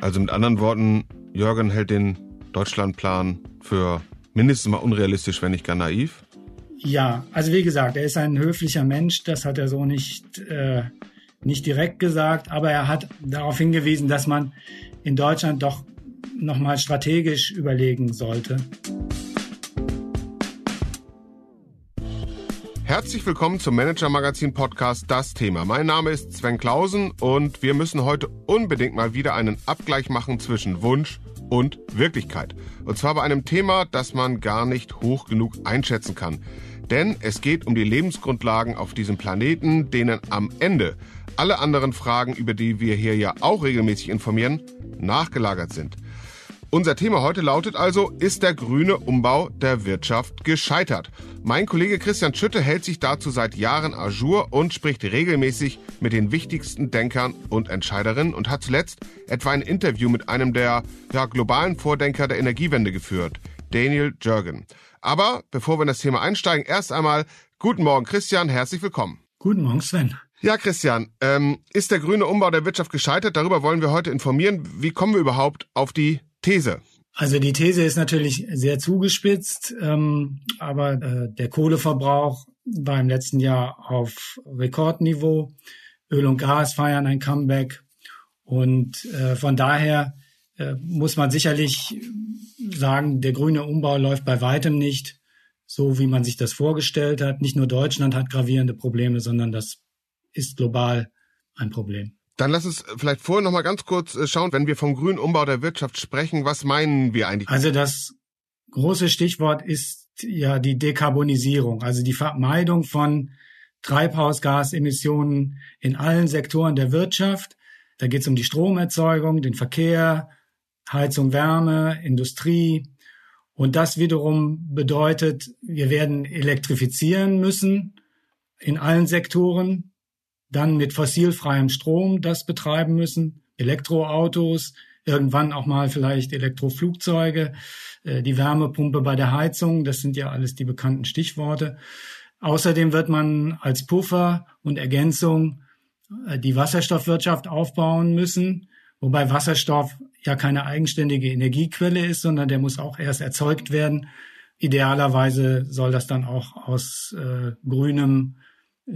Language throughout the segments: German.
Also mit anderen Worten, Jürgen hält den Deutschlandplan für mindestens mal unrealistisch, wenn nicht gar naiv. Ja, also wie gesagt, er ist ein höflicher Mensch, das hat er so nicht, äh, nicht direkt gesagt, aber er hat darauf hingewiesen, dass man in Deutschland doch nochmal strategisch überlegen sollte. Herzlich willkommen zum Manager Magazin Podcast Das Thema. Mein Name ist Sven Klausen und wir müssen heute unbedingt mal wieder einen Abgleich machen zwischen Wunsch und Wirklichkeit. Und zwar bei einem Thema, das man gar nicht hoch genug einschätzen kann. Denn es geht um die Lebensgrundlagen auf diesem Planeten, denen am Ende alle anderen Fragen, über die wir hier ja auch regelmäßig informieren, nachgelagert sind. Unser Thema heute lautet also, ist der grüne Umbau der Wirtschaft gescheitert? Mein Kollege Christian Schütte hält sich dazu seit Jahren à jour und spricht regelmäßig mit den wichtigsten Denkern und Entscheiderinnen und hat zuletzt etwa ein Interview mit einem der ja, globalen Vordenker der Energiewende geführt, Daniel Jürgen. Aber bevor wir in das Thema einsteigen, erst einmal guten Morgen Christian, herzlich willkommen. Guten Morgen Sven. Ja, Christian, ähm, ist der grüne Umbau der Wirtschaft gescheitert? Darüber wollen wir heute informieren. Wie kommen wir überhaupt auf die These? Also die These ist natürlich sehr zugespitzt, ähm, aber äh, der Kohleverbrauch war im letzten Jahr auf Rekordniveau. Öl und Gas feiern ein Comeback. Und äh, von daher äh, muss man sicherlich sagen, der grüne Umbau läuft bei weitem nicht so, wie man sich das vorgestellt hat. Nicht nur Deutschland hat gravierende Probleme, sondern das ist global ein Problem. Dann lass uns vielleicht vorher noch mal ganz kurz äh, schauen, wenn wir vom grünen Umbau der Wirtschaft sprechen, was meinen wir eigentlich? Also das große Stichwort ist ja die Dekarbonisierung, also die Vermeidung von Treibhausgasemissionen in allen Sektoren der Wirtschaft. Da geht es um die Stromerzeugung, den Verkehr, Heizung, Wärme, Industrie. Und das wiederum bedeutet, wir werden elektrifizieren müssen in allen Sektoren dann mit fossilfreiem Strom das betreiben müssen, Elektroautos, irgendwann auch mal vielleicht Elektroflugzeuge, äh, die Wärmepumpe bei der Heizung, das sind ja alles die bekannten Stichworte. Außerdem wird man als Puffer und Ergänzung äh, die Wasserstoffwirtschaft aufbauen müssen, wobei Wasserstoff ja keine eigenständige Energiequelle ist, sondern der muss auch erst erzeugt werden. Idealerweise soll das dann auch aus äh, grünem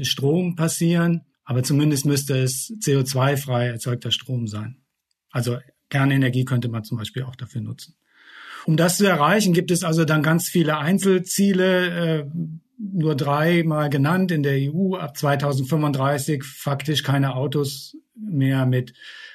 Strom passieren. Aber zumindest müsste es CO2-frei erzeugter Strom sein. Also Kernenergie könnte man zum Beispiel auch dafür nutzen. Um das zu erreichen, gibt es also dann ganz viele Einzelziele, äh, nur drei mal genannt in der EU. Ab 2035 faktisch keine Autos mehr mit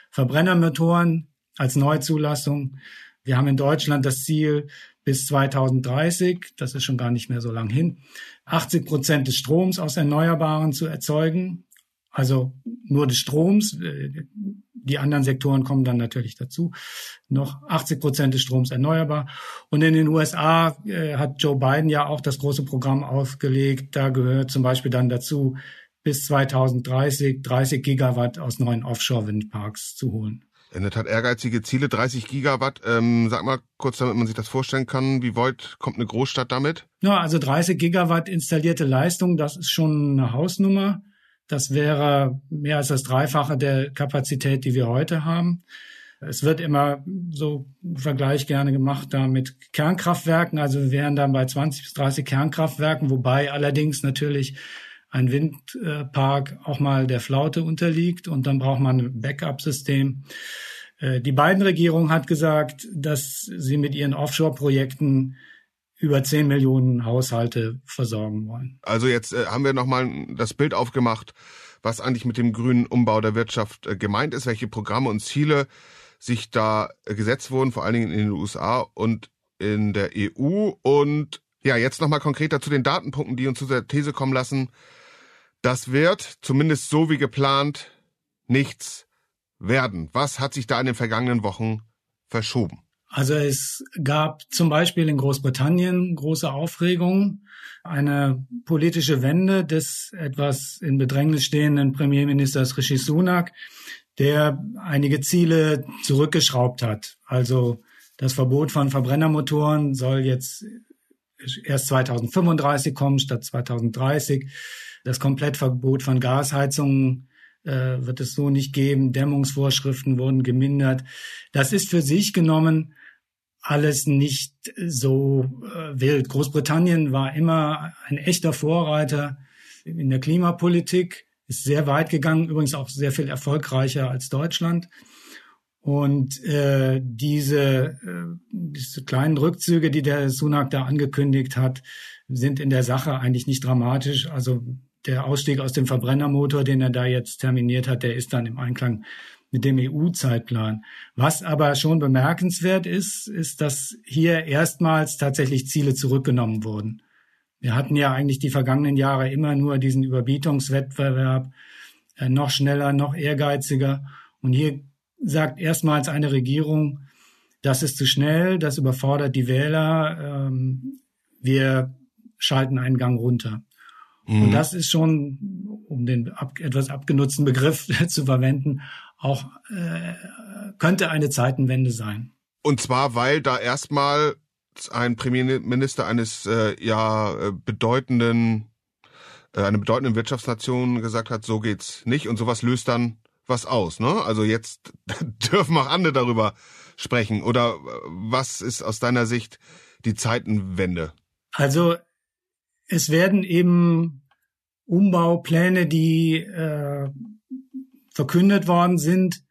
Verbrennermotoren als Neuzulassung. Wir haben in Deutschland das Ziel bis 2030, das ist schon gar nicht mehr so lang hin, 80 Prozent des Stroms aus Erneuerbaren zu erzeugen. Also nur des Stroms. Äh, die anderen Sektoren kommen dann natürlich dazu. Noch 80 Prozent des Stroms erneuerbar. Und in den USA äh, hat Joe Biden ja auch das große Programm aufgelegt. Da gehört zum Beispiel dann dazu, bis 2030 30 Gigawatt aus neuen Offshore-Windparks zu holen. In der Tat ehrgeizige Ziele, 30 Gigawatt. Ähm, sag mal kurz, damit man sich das vorstellen kann, wie weit kommt eine Großstadt damit? Ja, also 30 Gigawatt installierte Leistung, das ist schon eine Hausnummer. Das wäre mehr als das Dreifache der Kapazität, die wir heute haben. Es wird immer so ein Vergleich gerne gemacht da mit Kernkraftwerken. Also wir wären dann bei 20 bis 30 Kernkraftwerken, wobei allerdings natürlich ein Windpark auch mal der Flaute unterliegt und dann braucht man ein Backup-System. Äh, die beiden Regierung hat gesagt, dass sie mit ihren Offshore-Projekten über 10 Millionen Haushalte versorgen wollen. Also jetzt äh, haben wir nochmal das Bild aufgemacht, was eigentlich mit dem grünen Umbau der Wirtschaft äh, gemeint ist, welche Programme und Ziele sich da äh, gesetzt wurden, vor allen Dingen in den USA und in der EU. Und ja, jetzt nochmal konkreter zu den Datenpunkten, die uns zu der These kommen lassen. Das wird, zumindest so wie geplant, nichts werden. Was hat sich da in den vergangenen Wochen verschoben? Also es gab zum Beispiel in Großbritannien große Aufregung, eine politische Wende des etwas in Bedrängnis stehenden Premierministers Rishi Sunak, der einige Ziele zurückgeschraubt hat. Also das Verbot von Verbrennermotoren soll jetzt erst 2035 kommen statt 2030. Das Komplettverbot von Gasheizungen äh, wird es so nicht geben. Dämmungsvorschriften wurden gemindert. Das ist für sich genommen alles nicht so äh, wild. Großbritannien war immer ein echter Vorreiter in der Klimapolitik, ist sehr weit gegangen, übrigens auch sehr viel erfolgreicher als Deutschland. Und äh, diese, äh, diese kleinen Rückzüge, die der Sunak da angekündigt hat, sind in der Sache eigentlich nicht dramatisch. Also der Ausstieg aus dem Verbrennermotor, den er da jetzt terminiert hat, der ist dann im Einklang mit dem EU-Zeitplan. Was aber schon bemerkenswert ist, ist, dass hier erstmals tatsächlich Ziele zurückgenommen wurden. Wir hatten ja eigentlich die vergangenen Jahre immer nur diesen Überbietungswettbewerb, äh, noch schneller, noch ehrgeiziger. Und hier sagt erstmals eine Regierung, das ist zu schnell, das überfordert die Wähler, ähm, wir schalten einen Gang runter. Mhm. Und das ist schon, um den ab, etwas abgenutzten Begriff zu verwenden, auch äh, könnte eine Zeitenwende sein. Und zwar, weil da erstmal ein Premierminister eines äh, ja äh, bedeutenden äh, eine bedeutende Wirtschaftsnation gesagt hat, so geht's nicht und sowas löst dann was aus, ne? Also jetzt dürfen auch andere darüber sprechen oder äh, was ist aus deiner Sicht die Zeitenwende? Also es werden eben Umbaupläne, die äh, verkündet worden sind,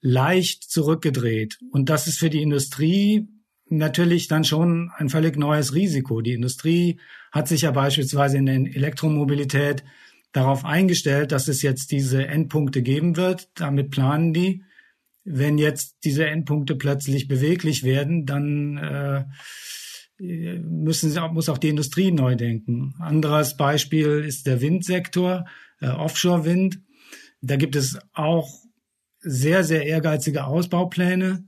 leicht zurückgedreht. Und das ist für die Industrie natürlich dann schon ein völlig neues Risiko. Die Industrie hat sich ja beispielsweise in der Elektromobilität darauf eingestellt, dass es jetzt diese Endpunkte geben wird. Damit planen die. Wenn jetzt diese Endpunkte plötzlich beweglich werden, dann äh, müssen sie, muss auch die Industrie neu denken. Anderes Beispiel ist der Windsektor, äh, Offshore-Wind. Da gibt es auch sehr, sehr ehrgeizige Ausbaupläne.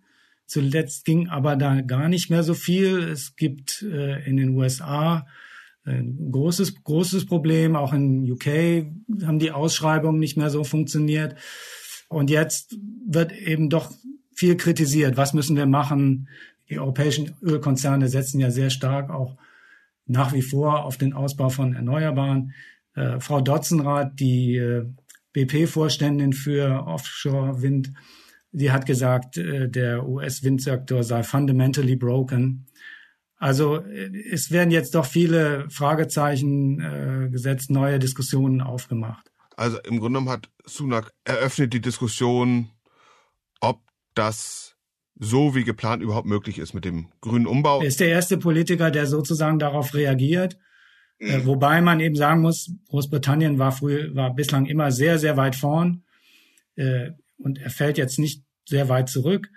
Zuletzt ging aber da gar nicht mehr so viel. Es gibt äh, in den USA ein großes, großes Problem. Auch in UK haben die Ausschreibungen nicht mehr so funktioniert. Und jetzt wird eben doch viel kritisiert. Was müssen wir machen? Die europäischen Ölkonzerne setzen ja sehr stark auch nach wie vor auf den Ausbau von Erneuerbaren. Äh, Frau Dotzenrath, die äh, BP-Vorständin für Offshore-Wind, die hat gesagt, äh, der US-Windsektor sei fundamentally broken. Also äh, es werden jetzt doch viele Fragezeichen äh, gesetzt, neue Diskussionen aufgemacht. Also im Grunde genommen hat Sunak eröffnet die Diskussion, ob das so wie geplant überhaupt möglich ist mit dem grünen Umbau. Er ist der erste Politiker, der sozusagen darauf reagiert. Äh, mhm. wobei man eben sagen muss, Großbritannien war früher, war bislang immer sehr, sehr weit vorn. Äh, und er fällt jetzt nicht sehr weit zurück.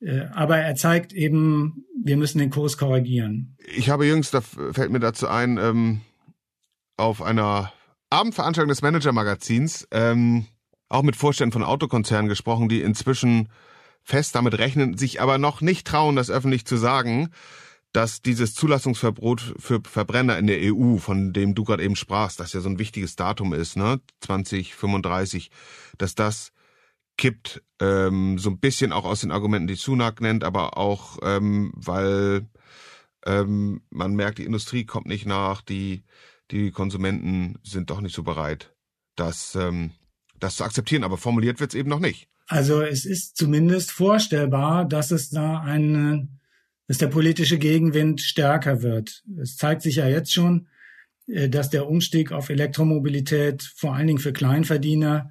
Äh, aber er zeigt eben, wir müssen den Kurs korrigieren. Ich habe jüngst, da fällt mir dazu ein, ähm, auf einer Abendveranstaltung des Manager-Magazins ähm, auch mit Vorständen von Autokonzernen gesprochen, die inzwischen fest damit rechnen, sich aber noch nicht trauen, das öffentlich zu sagen, dass dieses Zulassungsverbot für Verbrenner in der EU, von dem du gerade eben sprachst, das ja so ein wichtiges Datum ist, ne, 2035, dass das kippt, ähm, so ein bisschen auch aus den Argumenten, die Sunak nennt, aber auch, ähm, weil ähm, man merkt, die Industrie kommt nicht nach, die, die Konsumenten sind doch nicht so bereit, das, ähm, das zu akzeptieren. Aber formuliert wird es eben noch nicht. Also es ist zumindest vorstellbar, dass es da eine, dass der politische Gegenwind stärker wird. Es zeigt sich ja jetzt schon, äh, dass der Umstieg auf Elektromobilität vor allen Dingen für Kleinverdiener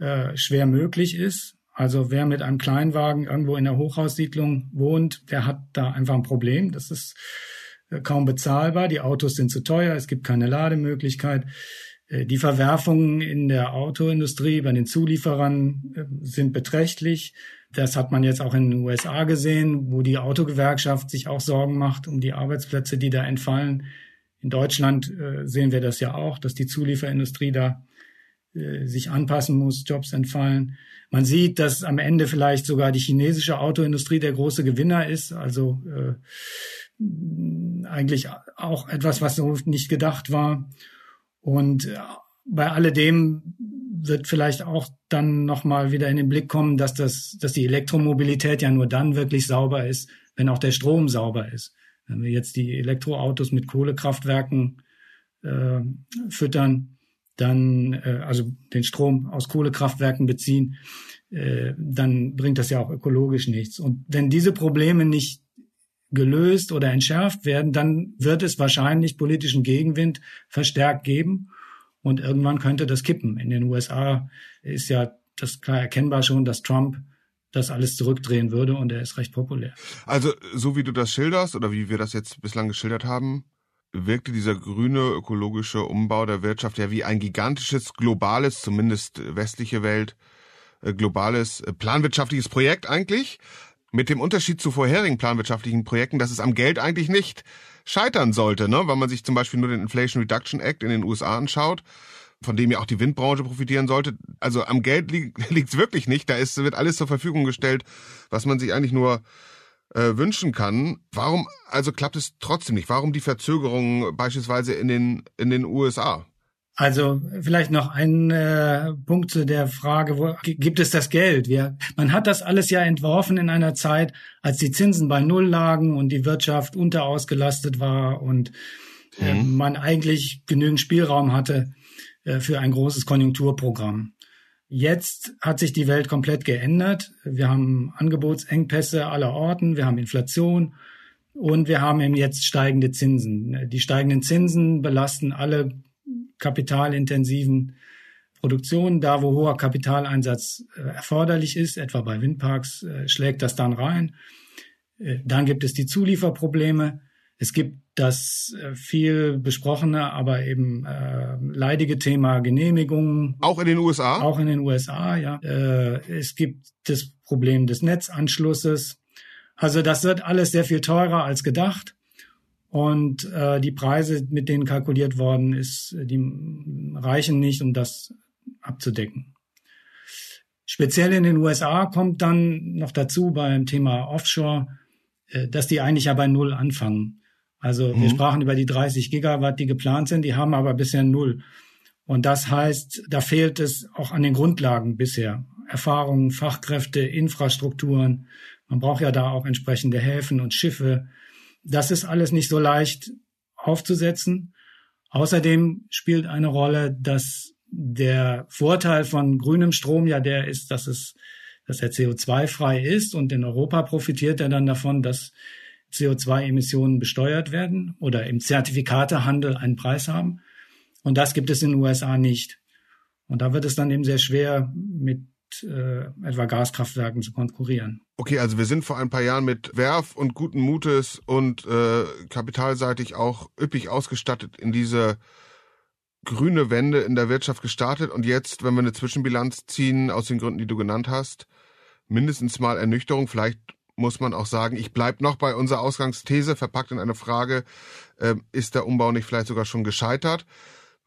äh, schwer möglich ist. Also wer mit einem Kleinwagen irgendwo in der Hochhaussiedlung wohnt, der hat da einfach ein Problem. Das ist äh, kaum bezahlbar. Die Autos sind zu teuer. Es gibt keine Lademöglichkeit. Die Verwerfungen in der Autoindustrie bei den Zulieferern sind beträchtlich. Das hat man jetzt auch in den USA gesehen, wo die Autogewerkschaft sich auch Sorgen macht um die Arbeitsplätze, die da entfallen. In Deutschland sehen wir das ja auch, dass die Zulieferindustrie da äh, sich anpassen muss, Jobs entfallen. Man sieht, dass am Ende vielleicht sogar die chinesische Autoindustrie der große Gewinner ist. Also äh, eigentlich auch etwas, was so nicht gedacht war. Und äh, bei alledem wird vielleicht auch dann nochmal wieder in den Blick kommen, dass das, dass die Elektromobilität ja nur dann wirklich sauber ist, wenn auch der Strom sauber ist. Wenn wir jetzt die Elektroautos mit Kohlekraftwerken äh, füttern, dann äh, also den Strom aus Kohlekraftwerken beziehen, äh, dann bringt das ja auch ökologisch nichts. Und wenn diese Probleme nicht gelöst oder entschärft werden, dann wird es wahrscheinlich politischen Gegenwind verstärkt geben und irgendwann könnte das kippen. In den USA ist ja das klar erkennbar schon, dass Trump das alles zurückdrehen würde und er ist recht populär. Also so wie du das schilderst oder wie wir das jetzt bislang geschildert haben, wirkte dieser grüne ökologische Umbau der Wirtschaft ja wie ein gigantisches globales, zumindest westliche Welt, äh, globales äh, planwirtschaftliches Projekt eigentlich. Mit dem Unterschied zu vorherigen planwirtschaftlichen Projekten, dass es am Geld eigentlich nicht scheitern sollte, ne? wenn man sich zum Beispiel nur den Inflation Reduction Act in den USA anschaut, von dem ja auch die Windbranche profitieren sollte. Also am Geld li liegt es wirklich nicht. Da ist, wird alles zur Verfügung gestellt, was man sich eigentlich nur äh, wünschen kann. Warum also klappt es trotzdem nicht? Warum die Verzögerung beispielsweise in den, in den USA? Also vielleicht noch ein äh, Punkt zu der Frage, wo gibt es das Geld? Wir, man hat das alles ja entworfen in einer Zeit, als die Zinsen bei Null lagen und die Wirtschaft unterausgelastet war und äh, mhm. man eigentlich genügend Spielraum hatte äh, für ein großes Konjunkturprogramm. Jetzt hat sich die Welt komplett geändert. Wir haben Angebotsengpässe aller Orten, wir haben Inflation und wir haben eben jetzt steigende Zinsen. Die steigenden Zinsen belasten alle kapitalintensiven Produktionen. Da, wo hoher Kapitaleinsatz äh, erforderlich ist, etwa bei Windparks, äh, schlägt das dann rein. Äh, dann gibt es die Zulieferprobleme. Es gibt das viel besprochene, aber eben äh, leidige Thema Genehmigungen. Auch in den USA? Auch in den USA, ja. Äh, es gibt das Problem des Netzanschlusses. Also das wird alles sehr viel teurer als gedacht. Und äh, die Preise, mit denen kalkuliert worden ist, die reichen nicht, um das abzudecken. Speziell in den USA kommt dann noch dazu beim Thema Offshore, äh, dass die eigentlich ja bei Null anfangen. Also mhm. wir sprachen über die 30 Gigawatt, die geplant sind, die haben aber bisher Null. Und das heißt, da fehlt es auch an den Grundlagen bisher. Erfahrungen, Fachkräfte, Infrastrukturen. Man braucht ja da auch entsprechende Häfen und Schiffe. Das ist alles nicht so leicht aufzusetzen. Außerdem spielt eine Rolle, dass der Vorteil von grünem Strom ja der ist, dass es, dass er CO2-frei ist und in Europa profitiert er dann davon, dass CO2-Emissionen besteuert werden oder im Zertifikatehandel einen Preis haben. Und das gibt es in den USA nicht. Und da wird es dann eben sehr schwer, mit äh, etwa Gaskraftwerken zu konkurrieren. Okay, also wir sind vor ein paar Jahren mit Werf und guten Mutes und äh, kapitalseitig auch üppig ausgestattet in diese grüne Wende in der Wirtschaft gestartet und jetzt, wenn wir eine Zwischenbilanz ziehen, aus den Gründen, die du genannt hast, mindestens mal Ernüchterung, vielleicht muss man auch sagen, ich bleib noch bei unserer Ausgangsthese, verpackt in eine Frage, äh, ist der Umbau nicht vielleicht sogar schon gescheitert?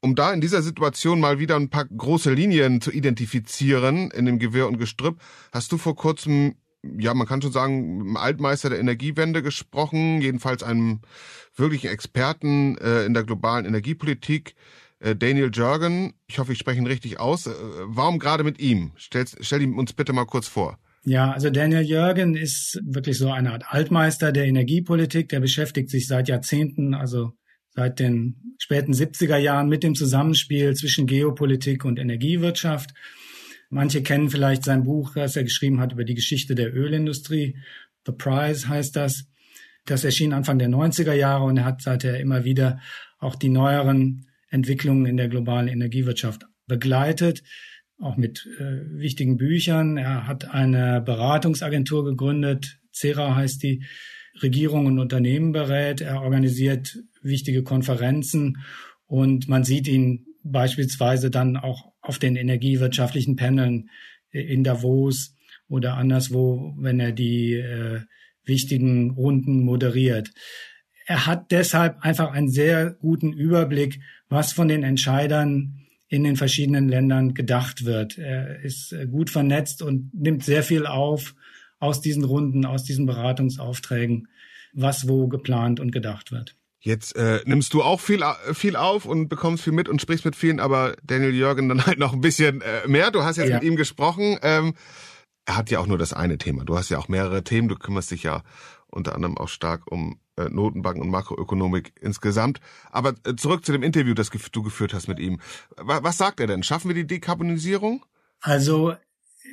Um da in dieser Situation mal wieder ein paar große Linien zu identifizieren in dem Gewirr und Gestrüpp, hast du vor kurzem, ja, man kann schon sagen, Altmeister der Energiewende gesprochen, jedenfalls einem wirklichen Experten äh, in der globalen Energiepolitik, äh, Daniel Jurgen. Ich hoffe, ich spreche ihn richtig aus. Äh, warum gerade mit ihm? Stell, stell ihn uns bitte mal kurz vor. Ja, also Daniel Jürgen ist wirklich so eine Art Altmeister der Energiepolitik. Der beschäftigt sich seit Jahrzehnten, also seit den späten 70er Jahren mit dem Zusammenspiel zwischen Geopolitik und Energiewirtschaft. Manche kennen vielleicht sein Buch, das er geschrieben hat über die Geschichte der Ölindustrie. The Prize heißt das. Das erschien Anfang der 90er Jahre und er hat seither immer wieder auch die neueren Entwicklungen in der globalen Energiewirtschaft begleitet, auch mit äh, wichtigen Büchern. Er hat eine Beratungsagentur gegründet, CERA heißt die, Regierungen und Unternehmen berät. Er organisiert wichtige Konferenzen und man sieht ihn beispielsweise dann auch auf den energiewirtschaftlichen Paneln in Davos oder anderswo, wenn er die äh, wichtigen Runden moderiert. Er hat deshalb einfach einen sehr guten Überblick, was von den Entscheidern in den verschiedenen Ländern gedacht wird. Er ist äh, gut vernetzt und nimmt sehr viel auf aus diesen Runden, aus diesen Beratungsaufträgen, was wo geplant und gedacht wird. Jetzt äh, nimmst du auch viel, viel auf und bekommst viel mit und sprichst mit vielen, aber Daniel Jürgen dann halt noch ein bisschen äh, mehr. Du hast jetzt ja. mit ihm gesprochen. Ähm, er hat ja auch nur das eine Thema. Du hast ja auch mehrere Themen. Du kümmerst dich ja unter anderem auch stark um äh, Notenbanken und Makroökonomik insgesamt. Aber äh, zurück zu dem Interview, das du geführt hast mit ihm. Was sagt er denn? Schaffen wir die Dekarbonisierung? Also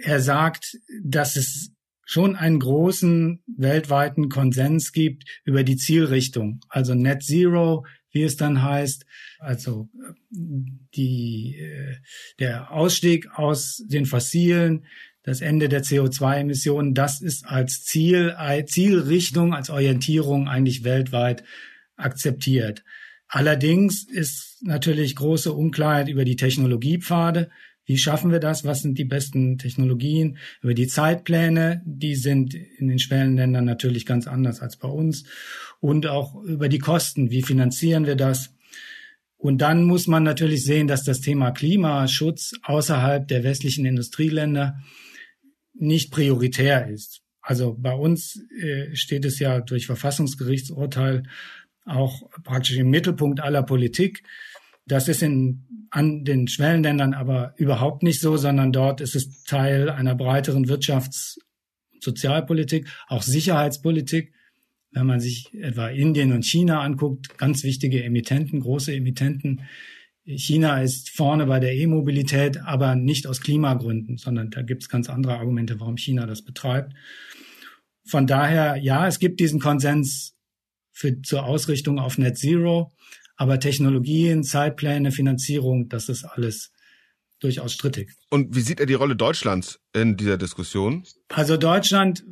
er sagt, dass es schon einen großen weltweiten Konsens gibt über die Zielrichtung. Also Net Zero, wie es dann heißt, also die, äh, der Ausstieg aus den fossilen, das Ende der CO2-Emissionen, das ist als Ziel, Zielrichtung, als Orientierung eigentlich weltweit akzeptiert. Allerdings ist natürlich große Unklarheit über die Technologiepfade. Wie schaffen wir das? Was sind die besten Technologien? Über die Zeitpläne, die sind in den Schwellenländern natürlich ganz anders als bei uns. Und auch über die Kosten. Wie finanzieren wir das? Und dann muss man natürlich sehen, dass das Thema Klimaschutz außerhalb der westlichen Industrieländer nicht prioritär ist. Also bei uns äh, steht es ja durch Verfassungsgerichtsurteil auch praktisch im Mittelpunkt aller Politik. Das ist in an den Schwellenländern aber überhaupt nicht so, sondern dort ist es Teil einer breiteren Wirtschafts- und Sozialpolitik, auch Sicherheitspolitik. Wenn man sich etwa Indien und China anguckt, ganz wichtige Emittenten, große Emittenten. China ist vorne bei der E-Mobilität, aber nicht aus Klimagründen, sondern da gibt es ganz andere Argumente, warum China das betreibt. Von daher, ja, es gibt diesen Konsens für, zur Ausrichtung auf Net Zero. Aber Technologien, Zeitpläne, Finanzierung, das ist alles durchaus strittig. Und wie sieht er die Rolle Deutschlands in dieser Diskussion? Also Deutschland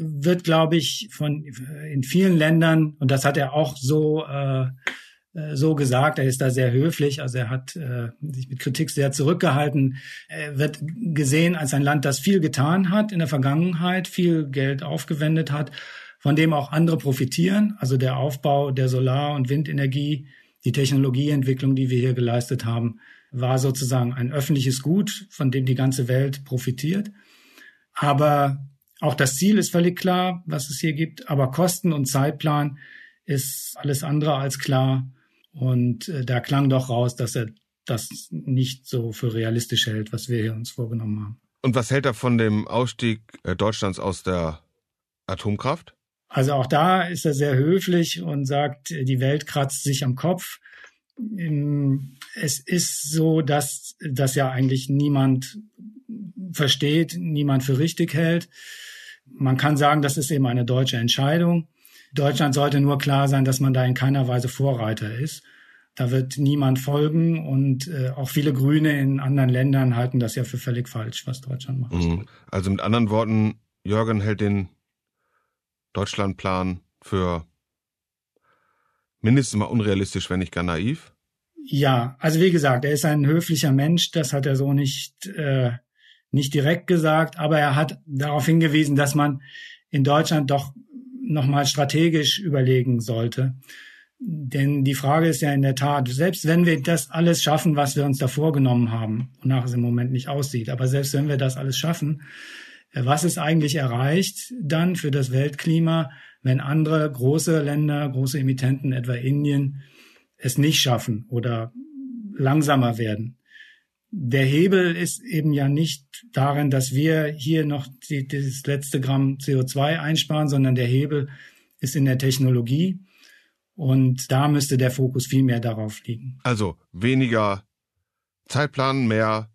wird, glaube ich, von in vielen Ländern und das hat er auch so äh, äh, so gesagt. Er ist da sehr höflich, also er hat äh, sich mit Kritik sehr zurückgehalten. Er wird gesehen als ein Land, das viel getan hat in der Vergangenheit, viel Geld aufgewendet hat, von dem auch andere profitieren. Also der Aufbau der Solar- und Windenergie, die Technologieentwicklung, die wir hier geleistet haben, war sozusagen ein öffentliches Gut, von dem die ganze Welt profitiert. Aber auch das Ziel ist völlig klar, was es hier gibt. Aber Kosten und Zeitplan ist alles andere als klar. Und äh, da klang doch raus, dass er das nicht so für realistisch hält, was wir hier uns vorgenommen haben. Und was hält er von dem Ausstieg äh, Deutschlands aus der Atomkraft? Also auch da ist er sehr höflich und sagt, die Welt kratzt sich am Kopf. Es ist so, dass das ja eigentlich niemand versteht, niemand für richtig hält. Man kann sagen, das ist eben eine deutsche Entscheidung. Deutschland sollte nur klar sein, dass man da in keiner Weise Vorreiter ist. Da wird niemand folgen und äh, auch viele Grüne in anderen Ländern halten das ja für völlig falsch, was Deutschland macht. Mhm. Also mit anderen Worten, Jürgen hält den Deutschlandplan für mindestens mal unrealistisch, wenn nicht gar naiv? Ja, also wie gesagt, er ist ein höflicher Mensch, das hat er so nicht, äh, nicht direkt gesagt, aber er hat darauf hingewiesen, dass man in Deutschland doch nochmal strategisch überlegen sollte. Denn die Frage ist ja in der Tat, selbst wenn wir das alles schaffen, was wir uns da vorgenommen haben, wonach es im Moment nicht aussieht, aber selbst wenn wir das alles schaffen, was ist eigentlich erreicht dann für das Weltklima, wenn andere große Länder, große Emittenten, etwa Indien, es nicht schaffen oder langsamer werden? Der Hebel ist eben ja nicht darin, dass wir hier noch die, das letzte Gramm CO2 einsparen, sondern der Hebel ist in der Technologie. Und da müsste der Fokus viel mehr darauf liegen. Also weniger Zeitplan, mehr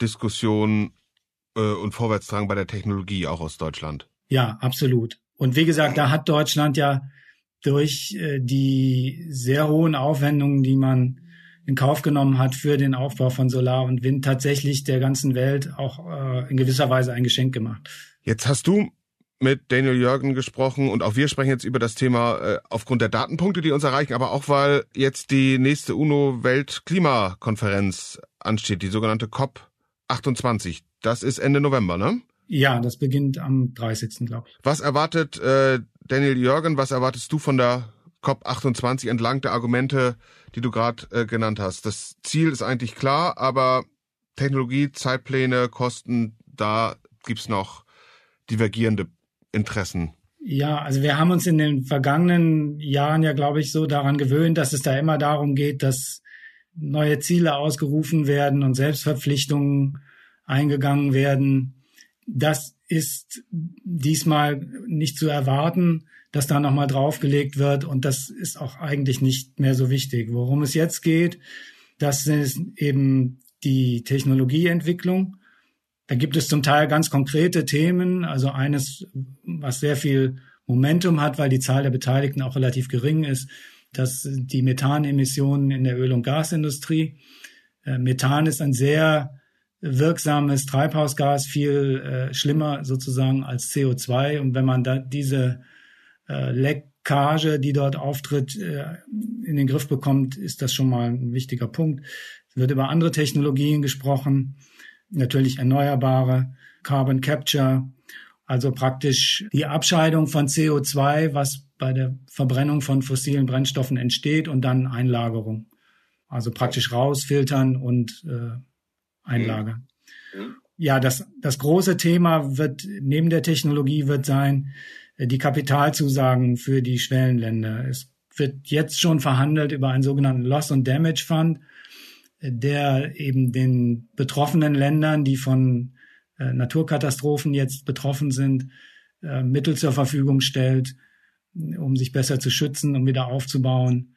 Diskussion äh, und Vorwärtstrang bei der Technologie auch aus Deutschland. Ja, absolut. Und wie gesagt, da hat Deutschland ja durch äh, die sehr hohen Aufwendungen, die man in Kauf genommen hat für den Aufbau von Solar und Wind, tatsächlich der ganzen Welt auch äh, in gewisser Weise ein Geschenk gemacht. Jetzt hast du mit Daniel Jürgen gesprochen und auch wir sprechen jetzt über das Thema äh, aufgrund der Datenpunkte, die uns erreichen, aber auch weil jetzt die nächste UNO-Weltklimakonferenz ansteht, die sogenannte COP 28. Das ist Ende November, ne? Ja, das beginnt am 30. glaube ich. Was erwartet äh, Daniel Jürgen, was erwartest du von der COP28 entlang der Argumente, die du gerade äh, genannt hast? Das Ziel ist eigentlich klar, aber Technologie, Zeitpläne, Kosten, da gibt's noch divergierende Interessen. Ja, also wir haben uns in den vergangenen Jahren ja, glaube ich, so daran gewöhnt, dass es da immer darum geht, dass neue Ziele ausgerufen werden und Selbstverpflichtungen eingegangen werden. Das ist diesmal nicht zu erwarten. dass da nochmal draufgelegt wird. Und das ist auch eigentlich nicht mehr so wichtig. Worum es jetzt geht, das ist eben die Technologieentwicklung. Da gibt es zum Teil ganz konkrete Themen. Also eines, was sehr viel Momentum hat, weil die Zahl der Beteiligten auch relativ gering ist, dass die Methanemissionen in der Öl- und Gasindustrie. Äh, Methan ist ein sehr wirksames Treibhausgas, viel äh, schlimmer sozusagen als CO2. Und wenn man da diese äh, Leckage, die dort auftritt, äh, in den Griff bekommt, ist das schon mal ein wichtiger Punkt. Es wird über andere Technologien gesprochen, natürlich erneuerbare, Carbon Capture, also praktisch die Abscheidung von CO2, was bei der Verbrennung von fossilen Brennstoffen entsteht und dann Einlagerung. Also praktisch rausfiltern und äh, einlagern. Mhm. Ja, das, das große Thema wird neben der Technologie wird sein, äh, die Kapitalzusagen für die Schwellenländer. Es wird jetzt schon verhandelt über einen sogenannten Loss and Damage Fund, äh, der eben den betroffenen Ländern, die von äh, Naturkatastrophen jetzt betroffen sind, äh, Mittel zur Verfügung stellt, um sich besser zu schützen, um wieder aufzubauen.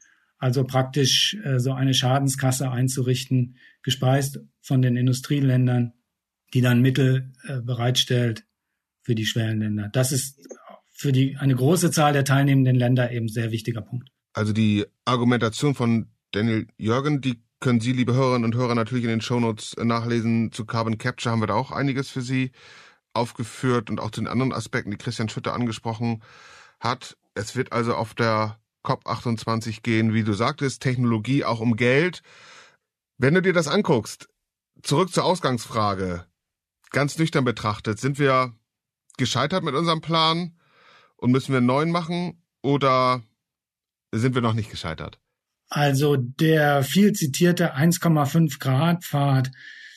Also praktisch äh, so eine Schadenskasse einzurichten, gespeist von den Industrieländern, die dann Mittel bereitstellt für die Schwellenländer. Das ist für die, eine große Zahl der teilnehmenden Länder eben sehr wichtiger Punkt. Also die Argumentation von Daniel Jürgen, die können Sie, liebe Hörerinnen und Hörer, natürlich in den Shownotes nachlesen. Zu Carbon Capture haben wir da auch einiges für Sie aufgeführt und auch zu den anderen Aspekten, die Christian Schütter angesprochen hat. Es wird also auf der COP28 gehen, wie du sagtest, Technologie auch um Geld. Wenn du dir das anguckst, zurück zur Ausgangsfrage, ganz nüchtern betrachtet, sind wir gescheitert mit unserem Plan und müssen wir einen neuen machen oder sind wir noch nicht gescheitert? Also der viel zitierte 1,5 Grad Pfad,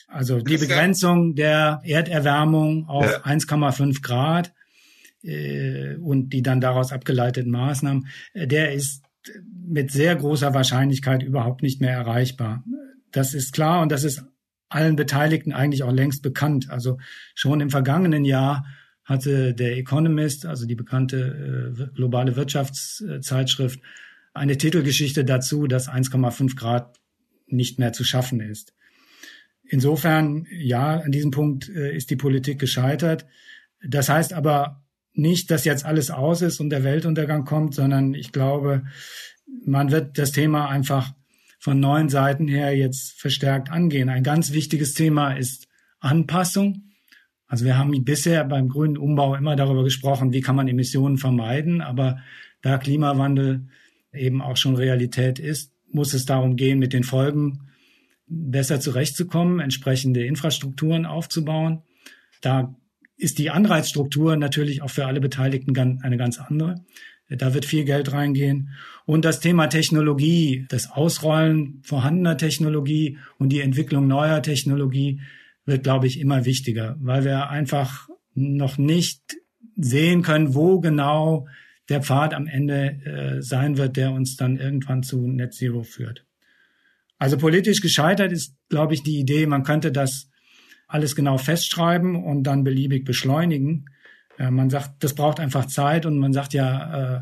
also die Begrenzung der Erderwärmung auf ja. 1,5 Grad äh, und die dann daraus abgeleiteten Maßnahmen, äh, der ist mit sehr großer Wahrscheinlichkeit überhaupt nicht mehr erreichbar. Das ist klar und das ist allen Beteiligten eigentlich auch längst bekannt. Also schon im vergangenen Jahr hatte der Economist, also die bekannte äh, globale Wirtschaftszeitschrift, eine Titelgeschichte dazu, dass 1,5 Grad nicht mehr zu schaffen ist. Insofern, ja, an diesem Punkt äh, ist die Politik gescheitert. Das heißt aber nicht, dass jetzt alles aus ist und der Weltuntergang kommt, sondern ich glaube, man wird das Thema einfach von neuen Seiten her jetzt verstärkt angehen. Ein ganz wichtiges Thema ist Anpassung. Also wir haben bisher beim grünen Umbau immer darüber gesprochen, wie kann man Emissionen vermeiden, aber da Klimawandel eben auch schon Realität ist, muss es darum gehen, mit den Folgen besser zurechtzukommen, entsprechende Infrastrukturen aufzubauen. Da ist die Anreizstruktur natürlich auch für alle Beteiligten eine ganz andere. Da wird viel Geld reingehen. Und das Thema Technologie, das Ausrollen vorhandener Technologie und die Entwicklung neuer Technologie wird, glaube ich, immer wichtiger, weil wir einfach noch nicht sehen können, wo genau der Pfad am Ende äh, sein wird, der uns dann irgendwann zu Net Zero führt. Also politisch gescheitert ist, glaube ich, die Idee, man könnte das alles genau festschreiben und dann beliebig beschleunigen. Äh, man sagt, das braucht einfach Zeit und man sagt ja, äh,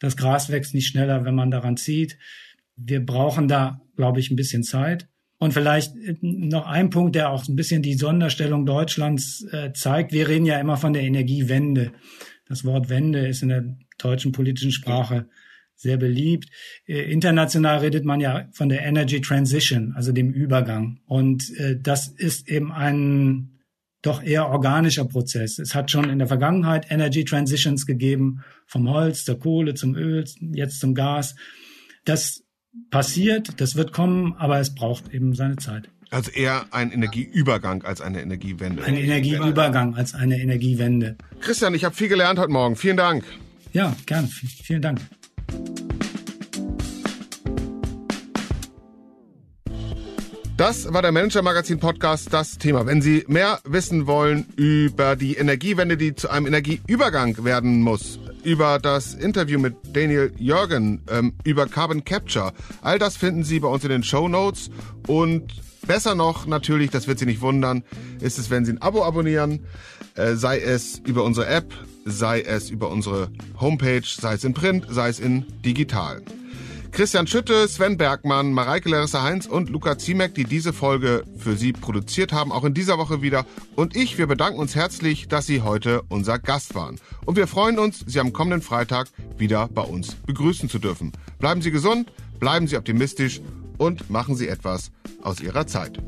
das Gras wächst nicht schneller, wenn man daran zieht. Wir brauchen da, glaube ich, ein bisschen Zeit. Und vielleicht äh, noch ein Punkt, der auch ein bisschen die Sonderstellung Deutschlands äh, zeigt. Wir reden ja immer von der Energiewende. Das Wort Wende ist in der deutschen politischen Sprache sehr beliebt. Äh, international redet man ja von der Energy Transition, also dem Übergang. Und äh, das ist eben ein doch eher organischer Prozess. Es hat schon in der Vergangenheit Energy Transitions gegeben, vom Holz, zur Kohle, zum Öl, jetzt zum Gas. Das passiert, das wird kommen, aber es braucht eben seine Zeit. Also eher ein Energieübergang als eine Energiewende. Ein Energieübergang als eine Energiewende. Christian, ich habe viel gelernt heute Morgen. Vielen Dank. Ja, gern. Vielen Dank. Das war der Manager Magazin Podcast, das Thema. Wenn Sie mehr wissen wollen über die Energiewende, die zu einem Energieübergang werden muss, über das Interview mit Daniel Jürgen, ähm, über Carbon Capture, all das finden Sie bei uns in den Show Notes und Besser noch, natürlich, das wird Sie nicht wundern, ist es, wenn Sie ein Abo abonnieren, äh, sei es über unsere App sei es über unsere Homepage, sei es in Print, sei es in digital. Christian Schütte, Sven Bergmann, Mareike Larissa Heinz und Luca Ziemek, die diese Folge für Sie produziert haben, auch in dieser Woche wieder. Und ich, wir bedanken uns herzlich, dass Sie heute unser Gast waren. Und wir freuen uns, Sie am kommenden Freitag wieder bei uns begrüßen zu dürfen. Bleiben Sie gesund, bleiben Sie optimistisch und machen Sie etwas aus Ihrer Zeit.